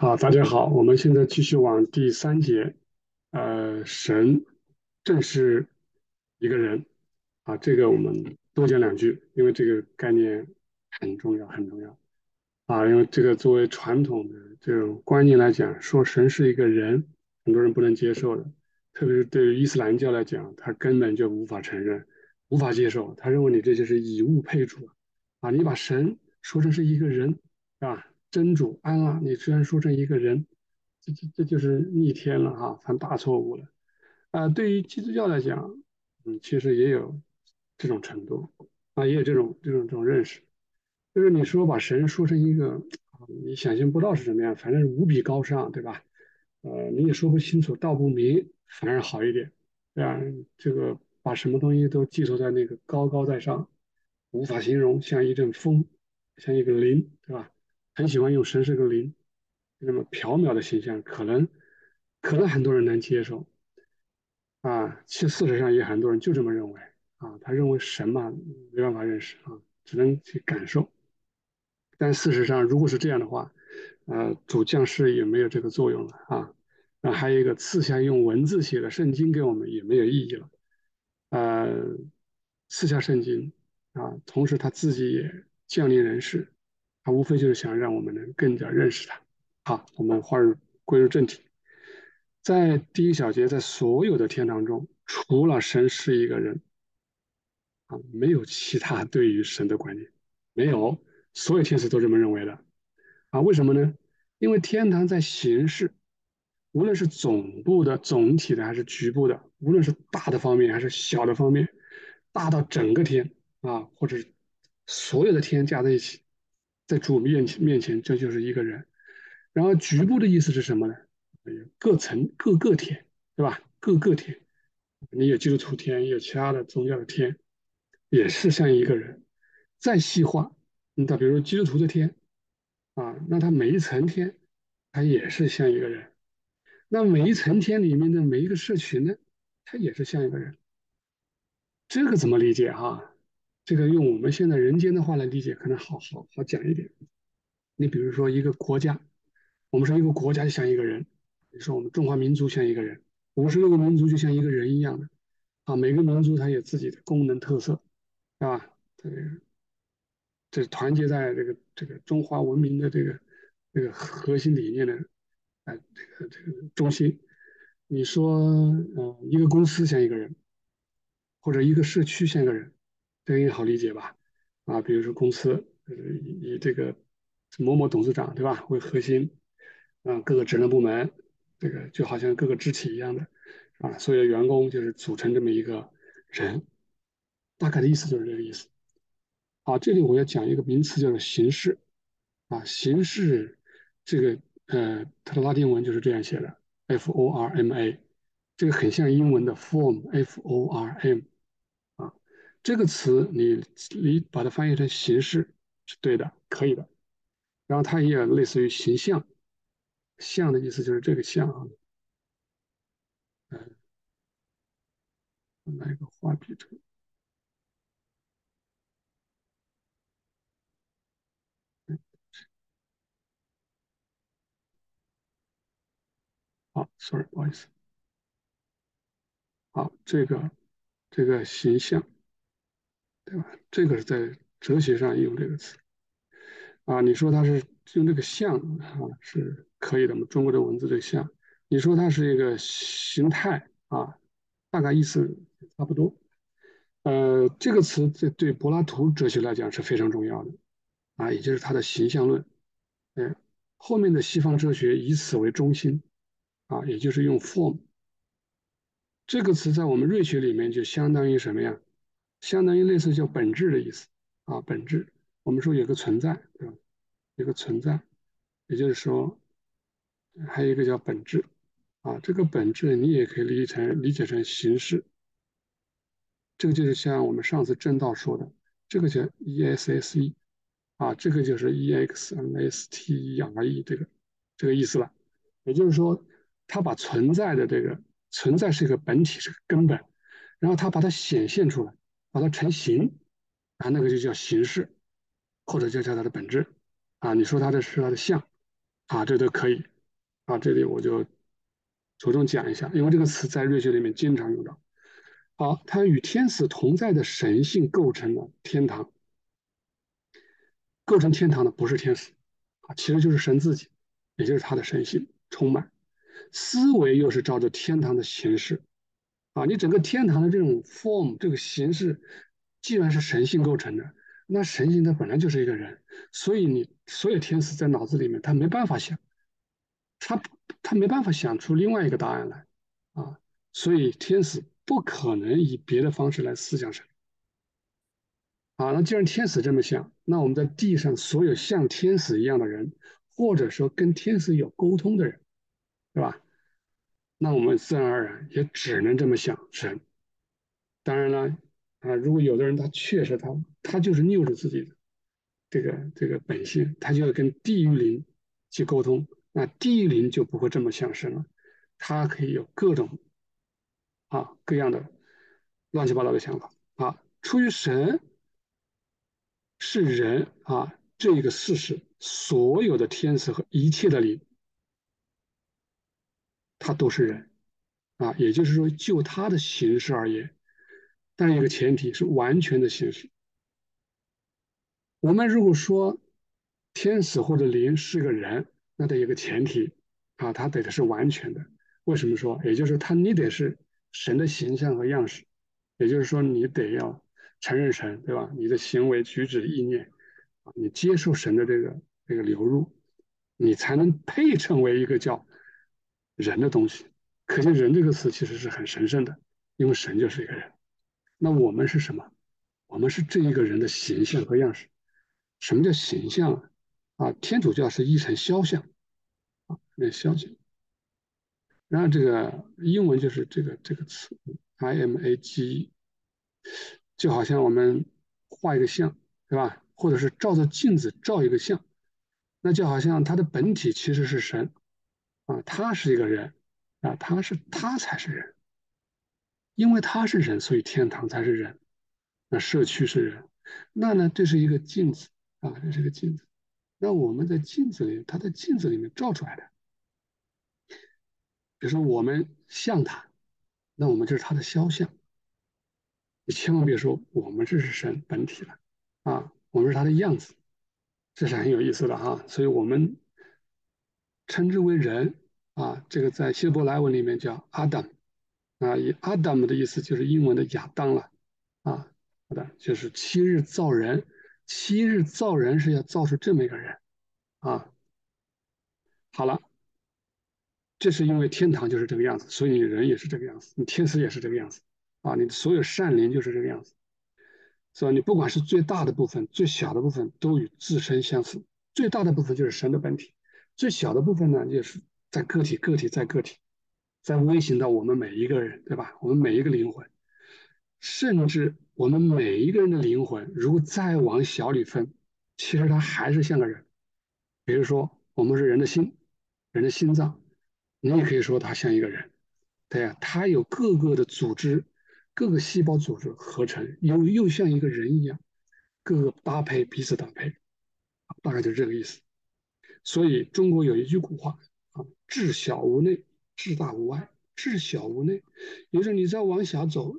好，大家好，我们现在继续往第三节，呃，神正是一个人。啊，这个我们多讲两句，因为这个概念很重要，很重要。啊，因为这个作为传统的这种观念来讲，说神是一个人，很多人不能接受的，特别是对于伊斯兰教来讲，他根本就无法承认，无法接受，他认为你这就是以物配主。啊，你把神说成是一个人，是吧？真主安拉，你居然说成一个人，这这这就是逆天了哈，犯大错误了。啊，对于基督教来讲，嗯，其实也有这种程度啊，也有这种这种这种认识，就是你说把神说成一个，你想象不到是什么样，反正无比高尚，对吧？呃，你也说不清楚，道不明，反而好一点，对吧？这个把什么东西都寄托在那个高高在上，无法形容，像一阵风，像一个灵，对吧？很喜欢用神是个灵，那么缥缈的形象，可能可能很多人能接受啊，其实事实上也很多人就这么认为啊，他认为神嘛没办法认识啊，只能去感受。但事实上，如果是这样的话，呃，主降世也没有这个作用了啊。那还有一个赐下用文字写的圣经给我们也没有意义了，呃，赐下圣经啊，同时他自己也降临人世。他无非就是想让我们能更加认识他。好，我们话入归入正题，在第一小节，在所有的天堂中，除了神是一个人，啊，没有其他对于神的观念，没有，所有天使都这么认为的。啊，为什么呢？因为天堂在形式，无论是总部的、总体的还是局部的，无论是大的方面还是小的方面，大到整个天啊，或者是所有的天加在一起。在主面前面前，这就是一个人。然后局部的意思是什么呢？各层各个天，对吧？各个天，你有基督徒天，有其他的宗教的天，也是像一个人。再细化，你到比如说基督徒的天啊，那他每一层天，他也是像一个人。那每一层天里面的每一个社群呢，他也是像一个人。这个怎么理解哈？这个用我们现在人间的话来理解，可能好好好讲一点。你比如说一个国家，我们说一个国家就像一个人，你说我们中华民族像一个人，五十六个民族就像一个人一样的啊，每个民族它有自己的功能特色，是吧？这个这团结在这个这个中华文明的这个这个核心理念的啊这个这个中心。你说，嗯，一个公司像一个人，或者一个社区像一个人。这个应该好理解吧？啊，比如说公司，呃，以这个某某董事长对吧为核心，啊，各个职能部门，这个就好像各个肢体一样的，啊，所有员工就是组成这么一个人，大概的意思就是这个意思。好，这里我要讲一个名词叫做形式，啊，形式这个呃，它的拉丁文就是这样写的，F O R M A，这个很像英文的 form，F O R M。这个词你你把它翻译成形式是对的，可以的。然后它也类似于形象，像的意思就是这个像啊。嗯，来个画笔图。好，sorry，不好意思。好，这个这个形象。对吧？这个是在哲学上用这个词啊。你说它是用这个像啊，是可以的。我们中国的文字这个像，你说它是一个形态啊，大概意思差不多。呃，这个词在对柏拉图哲学来讲是非常重要的啊，也就是它的形象论。嗯，后面的西方哲学以此为中心啊，也就是用 form 这个词在我们瑞学里面就相当于什么呀？相当于类似叫本质的意思啊，本质。我们说有个存在，对吧？有个存在，也就是说，还有一个叫本质啊。这个本质你也可以理解成理解成形式。这个就是像我们上次正道说的，这个叫 E S S E 啊，这个就是 E X M S T E R E 这个这个意思了。也就是说，它把存在的这个存在是一个本体，是个根本，然后它把它显现出来。把它成形，啊，那个就叫形式，或者就叫它的本质，啊，你说它的是它的相，啊，这都可以啊。这里我就着重讲一下，因为这个词在瑞学里面经常用到。好，它与天使同在的神性构成了天堂，构成天堂的不是天使啊，其实就是神自己，也就是他的神性充满。思维又是照着天堂的形式啊，你整个天堂的这种 form 这个形式，既然是神性构成的。那神性它本来就是一个人，所以你所有天使在脑子里面，他没办法想，他他没办法想出另外一个答案来啊，所以天使不可能以别的方式来思想神。啊，那既然天使这么想，那我们在地上所有像天使一样的人，或者说跟天使有沟通的人，对吧？那我们自然而然也只能这么想神。当然了。啊，如果有的人他确实他他就是拗着自己的这个这个本性，他就要跟地狱灵去沟通，那地狱灵就不会这么想神了，他可以有各种啊各样的乱七八糟的想法啊。出于神是人啊这一个事实，所有的天使和一切的灵，他都是人啊，也就是说，就他的形式而言。但一个前提是完全的形式。我们如果说天使或者灵是个人，那得有个前提啊，他得的是完全的。为什么说？也就是说他你得是神的形象和样式，也就是说你得要承认神，对吧？你的行为举止意念，你接受神的这个这个流入，你才能配称为一个叫人的东西。可见“人”这个词其实是很神圣的，因为神就是一个人。那我们是什么？我们是这一个人的形象和样式。什么叫形象啊？啊，天主教是一成肖像啊，那肖像。然后这个英文就是这个这个词，image，就好像我们画一个像，对吧？或者是照着镜子照一个像，那就好像他的本体其实是神啊，他是一个人啊，他是他才是人。因为他是人，所以天堂才是人，那社区是人，那呢，这是一个镜子啊，这是一个镜子。那我们在镜子里，他在镜子里面照出来的。比如说我们像他，那我们就是他的肖像。你千万别说我们这是神本体了啊，我们是他的样子，这是很有意思的哈。所以我们称之为人啊，这个在希伯来文里面叫 Adam。啊，以 Adam 的意思就是英文的亚当了，啊，好的，就是七日造人，七日造人是要造出这么一个人，啊，好了，这是因为天堂就是这个样子，所以你人也是这个样子，你天使也是这个样子，啊，你的所有善灵就是这个样子，是吧？你不管是最大的部分、最小的部分，都与自身相似，最大的部分就是神的本体，最小的部分呢，就是在个体、个体在个体。在微型到我们每一个人，对吧？我们每一个灵魂，甚至我们每一个人的灵魂，如果再往小里分，其实它还是像个人。比如说，我们是人的心，人的心脏，你也可以说它像一个人，对呀，它有各个的组织，各个细胞组织合成，又又像一个人一样，各个搭配，彼此搭配，大概就是这个意思。所以中国有一句古话啊，“至小无内”。至大无外，至小无内。也就是你再往小走，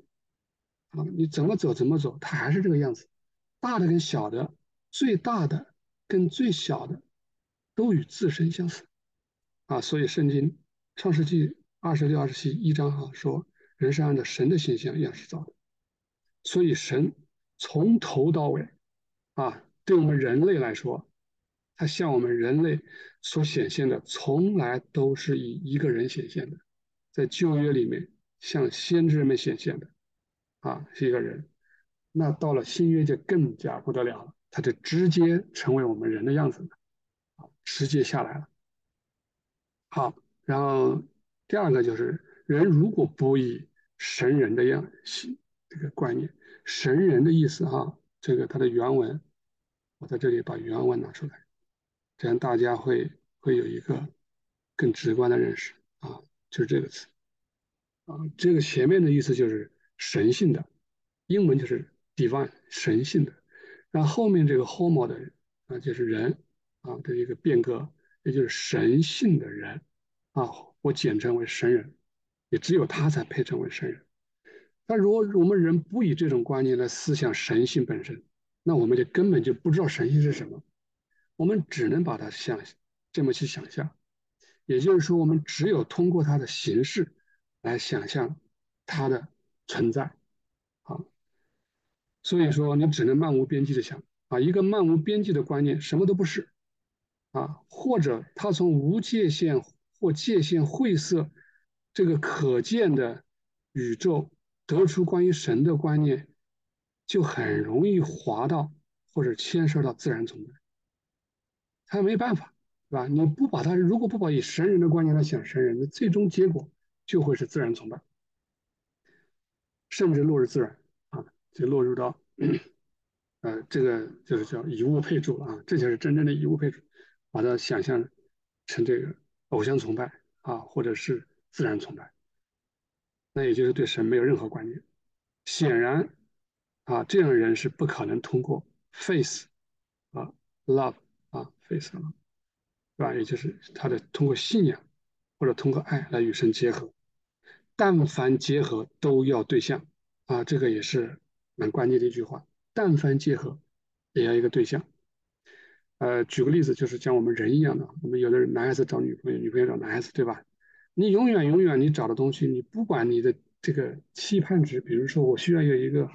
啊，你怎么走怎么走，它还是这个样子。大的跟小的，最大的跟最小的，都与自身相似。啊，所以圣经创世纪二十六、二十七一章哈说，人是按照神的形象样式造的。所以神从头到尾，啊，对我们人类来说。它向我们人类所显现的，从来都是以一个人显现的，在旧约里面向先知们显现的，啊，是一个人。那到了新约就更加不得了了，他就直接成为我们人的样子了，啊，直接下来了。好，然后第二个就是人如果不以神人的样这个观念，神人的意思哈，这个它的原文，我在这里把原文拿出来。这样大家会会有一个更直观的认识啊，就是这个词。啊，这个前面的意思就是神性的，英文就是 divine 神性的，然后后面这个 homo 的啊就是人啊的一个变革，也就是神性的人。啊，我简称为神人，也只有他才配称为神人。那如果我们人不以这种观念来思想神性本身，那我们就根本就不知道神性是什么，我们只能把它想这么去想象。也就是说，我们只有通过它的形式来想象它的存在啊。所以说，你只能漫无边际的想啊，一个漫无边际的观念什么都不是啊，或者它从无界限或界限晦涩这个可见的宇宙得出关于神的观念，就很容易滑到或者牵涉到自然崇拜，他没办法。是吧？你不把他，如果不把以神人的观念来想神人，那最终结果就会是自然崇拜，甚至落入自然啊，就落入到呃，这个就是叫以物配主啊，这才是真正的以物配主，把它想象成这个偶像崇拜啊，或者是自然崇拜，那也就是对神没有任何观念。显然啊，这样的人是不可能通过 faith 啊，love 啊，faith 啊。是吧？也就是他的通过信仰或者通过爱来与神结合，但凡结合都要对象啊，这个也是蛮关键的一句话。但凡结合也要一个对象。呃，举个例子，就是像我们人一样的，我们有的人男孩子找女朋友，女朋友找男孩子，对吧？你永远永远你找的东西，你不管你的这个期盼值，比如说我需要有一个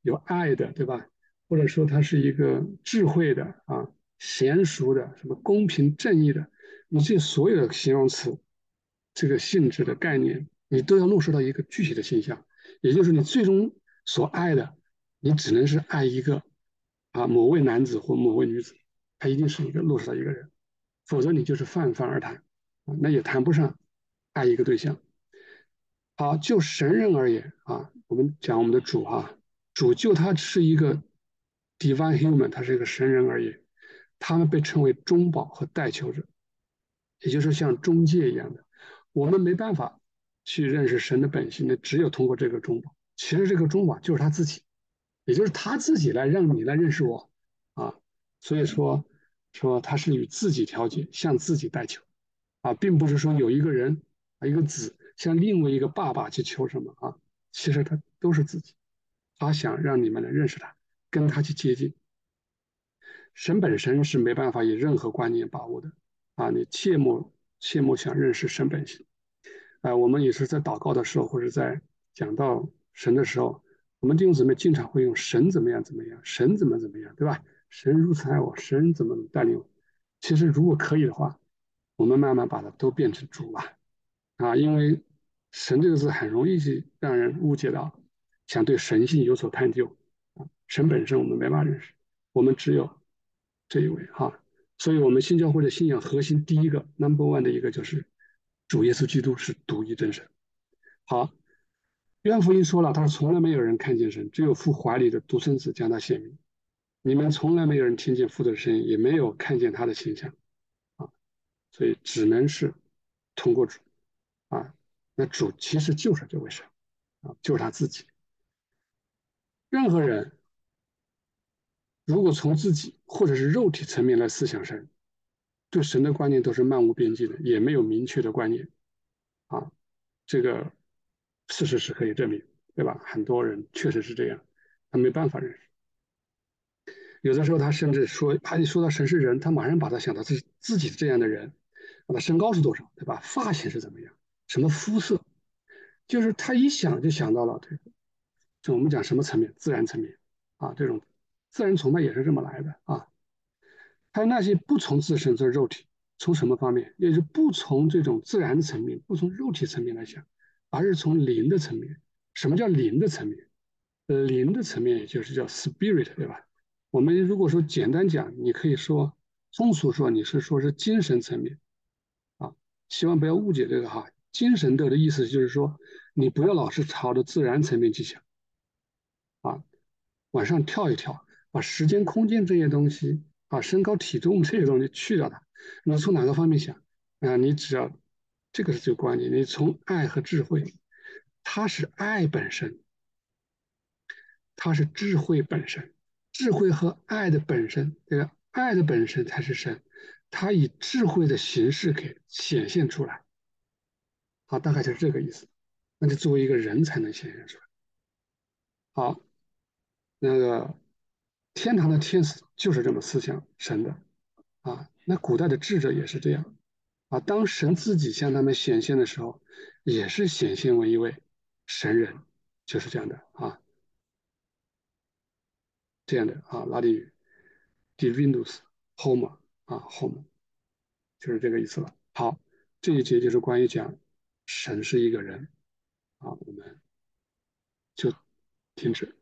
有爱的，对吧？或者说他是一个智慧的啊。娴熟的，什么公平正义的，你这所有的形容词，这个性质的概念，你都要落实到一个具体的形象，也就是你最终所爱的，你只能是爱一个啊某位男子或某位女子，他一定是一个落实到一个人，否则你就是泛泛而谈，那也谈不上爱一个对象。好，就神人而言啊，我们讲我们的主啊，主就他是一个 divine human，他是一个神人而言。他们被称为中保和代求者，也就是像中介一样的。我们没办法去认识神的本性，那只有通过这个中保。其实这个中保就是他自己，也就是他自己来让你来认识我啊。所以说，说他是与自己调节，向自己代求啊，并不是说有一个人啊一个子向另外一个爸爸去求什么啊。其实他都是自己，他想让你们来认识他，跟他去接近。神本身是没办法以任何观念把握的啊！你切莫切莫想认识神本性。啊，我们也是在祷告的时候，或者在讲到神的时候，我们弟兄姊妹经常会用神怎么样怎么样，神怎么怎么样，对吧？神如此爱我，神怎么带领我？其实如果可以的话，我们慢慢把它都变成主吧。啊，因为神这个字很容易去让人误解到，想对神性有所探究。神本身我们没法认识，我们只有。这一位哈，所以我们新教会的信仰核心第一个 number one 的一个就是主耶稣基督是独一真神。好，约翰福音说了，他说从来没有人看见神，只有父怀里的独生子将他显明。你们从来没有人听见父的声音，也没有看见他的形象啊，所以只能是通过主啊。那主其实就是这位神啊，就是他自己。任何人。如果从自己或者是肉体层面来思想神，对神的观念都是漫无边际的，也没有明确的观念，啊，这个事实是可以证明，对吧？很多人确实是这样，他没办法认识。有的时候他甚至说，他一说到神是人，他马上把他想到自自己这样的人，他身高是多少，对吧？发型是怎么样，什么肤色，就是他一想就想到了这个，就我们讲什么层面，自然层面啊，这种。自然崇拜也是这么来的啊，还有那些不从自身这肉体，从什么方面，也就是不从这种自然层面，不从肉体层面来想，而是从灵的层面。什么叫灵的层面？灵的层面也就是叫 spirit，对吧？我们如果说简单讲，你可以说通俗说，你是说是精神层面啊，希望不要误解这个哈。精神的的意思就是说，你不要老是朝着自然层面去想啊，往上跳一跳。把时间、空间这些东西，啊，身高、体重这些东西去掉它，你从哪个方面想？啊，你只要这个是最关键。你从爱和智慧，它是爱本身，它是智慧本身，智慧和爱的本身，这个爱的本身才是神，它以智慧的形式给显现出来，好，大概就是这个意思。那就作为一个人才能显现出来。好，那个天堂的天使就是这么思想神的啊。那古代的智者也是这样啊。当神自己向他们显现的时候，也是显现为一位神人，就是这样的啊。这样的啊，拉丁语，Divinus Homo 啊，Homo 就是这个意思了。好，这一节就是关于讲神是一个人啊，我们就停止。